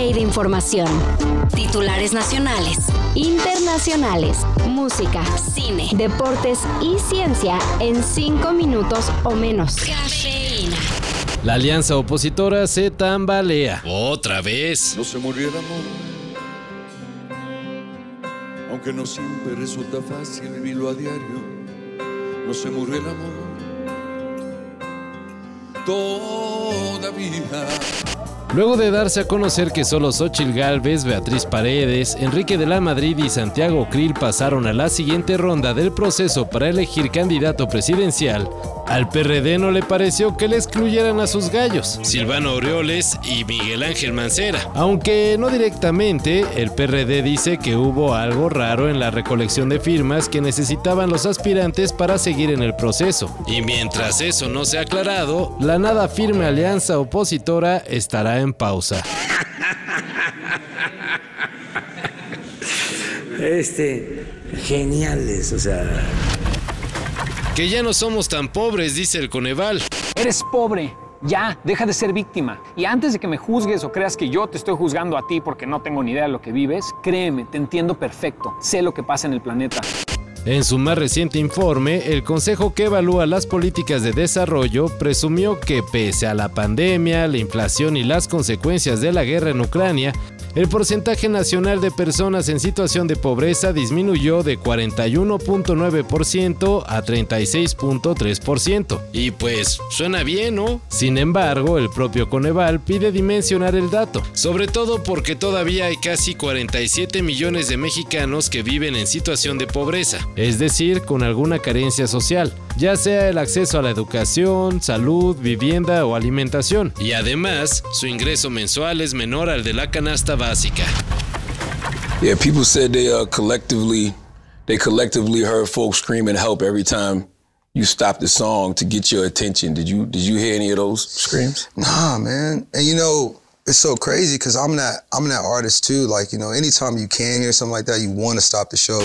De información. Titulares nacionales, internacionales, música, cine, deportes y ciencia en 5 minutos o menos. Cafeína. La alianza opositora se tambalea. Otra vez. No se murió el amor. Aunque no siempre resulta fácil vivirlo a diario. No se murió el amor. Todavía. Luego de darse a conocer que solo Xochil Gálvez, Beatriz Paredes, Enrique de la Madrid y Santiago Krill pasaron a la siguiente ronda del proceso para elegir candidato presidencial, al PRD no le pareció que le excluyeran a sus gallos, Silvano Aureoles y Miguel Ángel Mancera. Aunque no directamente, el PRD dice que hubo algo raro en la recolección de firmas que necesitaban los aspirantes para seguir en el proceso. Y mientras eso no se ha aclarado, la nada firme alianza opositora estará en pausa. Este, geniales, o sea. Que ya no somos tan pobres, dice el Coneval. Eres pobre. Ya, deja de ser víctima. Y antes de que me juzgues o creas que yo te estoy juzgando a ti porque no tengo ni idea de lo que vives, créeme, te entiendo perfecto. Sé lo que pasa en el planeta. En su más reciente informe, el Consejo que evalúa las políticas de desarrollo presumió que pese a la pandemia, la inflación y las consecuencias de la guerra en Ucrania, el porcentaje nacional de personas en situación de pobreza disminuyó de 41.9% a 36.3%. Y pues suena bien, ¿no? Sin embargo, el propio Coneval pide dimensionar el dato, sobre todo porque todavía hay casi 47 millones de mexicanos que viven en situación de pobreza, es decir, con alguna carencia social, ya sea el acceso a la educación, salud, vivienda o alimentación. Y además, su ingreso mensual es menor al de la canasta básica. Yeah, people said they uh, collectively they collectively heard folks screaming help every time you stopped the song to get your attention. Did you did you hear any of those screams? Nah, man. And you know, it's so crazy because I'm that I'm that artist too. Like, you know, anytime you can hear something like that, you want to stop the show.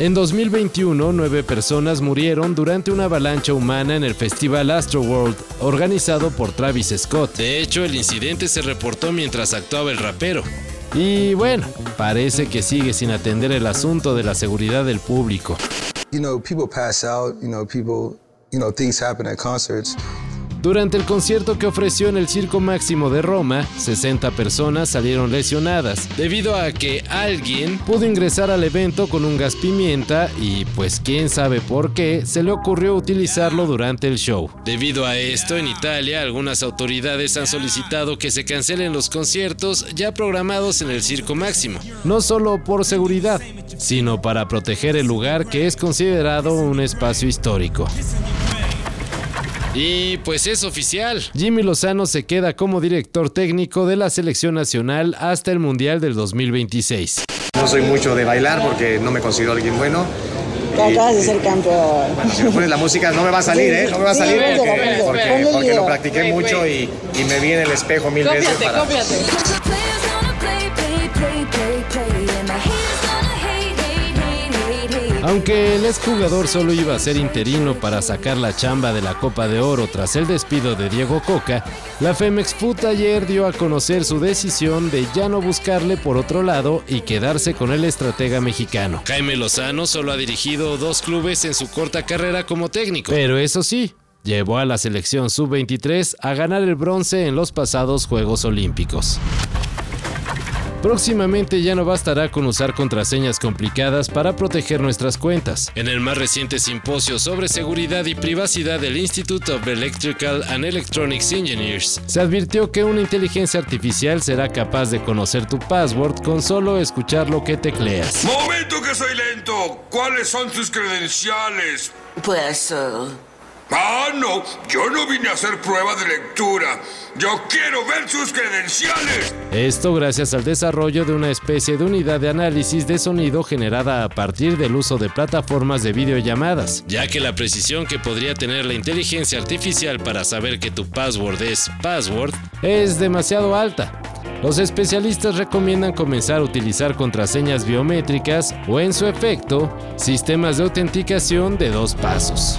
En 2021, nueve personas murieron durante una avalancha humana en el festival Astroworld, organizado por Travis Scott. De hecho, el incidente se reportó mientras actuaba el rapero. Y bueno, parece que sigue sin atender el asunto de la seguridad del público. You know, people pass out, you know, people, you know, things happen at concerts. Durante el concierto que ofreció en el Circo Máximo de Roma, 60 personas salieron lesionadas debido a que alguien pudo ingresar al evento con un gas pimienta y pues quién sabe por qué se le ocurrió utilizarlo durante el show. Debido a esto, en Italia algunas autoridades han solicitado que se cancelen los conciertos ya programados en el Circo Máximo, no solo por seguridad, sino para proteger el lugar que es considerado un espacio histórico. Y pues es oficial. Jimmy Lozano se queda como director técnico de la selección nacional hasta el Mundial del 2026. No soy mucho de bailar porque no me considero alguien bueno. acabas de ser campeón. Bueno, si me pones la música no me va a salir, ¿eh? No me va a salir porque, porque, porque lo practiqué mucho y, y me vi en el espejo mil veces para... Cópiate. Aunque el exjugador solo iba a ser interino para sacar la chamba de la Copa de Oro tras el despido de Diego Coca, la Femex Foot ayer dio a conocer su decisión de ya no buscarle por otro lado y quedarse con el estratega mexicano. Jaime Lozano solo ha dirigido dos clubes en su corta carrera como técnico, pero eso sí, llevó a la selección sub-23 a ganar el bronce en los pasados Juegos Olímpicos. Próximamente ya no bastará con usar contraseñas complicadas para proteger nuestras cuentas. En el más reciente simposio sobre seguridad y privacidad del Institute of Electrical and Electronics Engineers, se advirtió que una inteligencia artificial será capaz de conocer tu password con solo escuchar lo que tecleas. Momento que soy lento. ¿Cuáles son tus credenciales? Pues, eh, Ah, no. Yo no vine a hacer prueba de lectura. Yo quiero ver sus credenciales. Esto gracias al desarrollo de una especie de unidad de análisis de sonido generada a partir del uso de plataformas de videollamadas, ya que la precisión que podría tener la inteligencia artificial para saber que tu password es password es demasiado alta. Los especialistas recomiendan comenzar a utilizar contraseñas biométricas o en su efecto, sistemas de autenticación de dos pasos.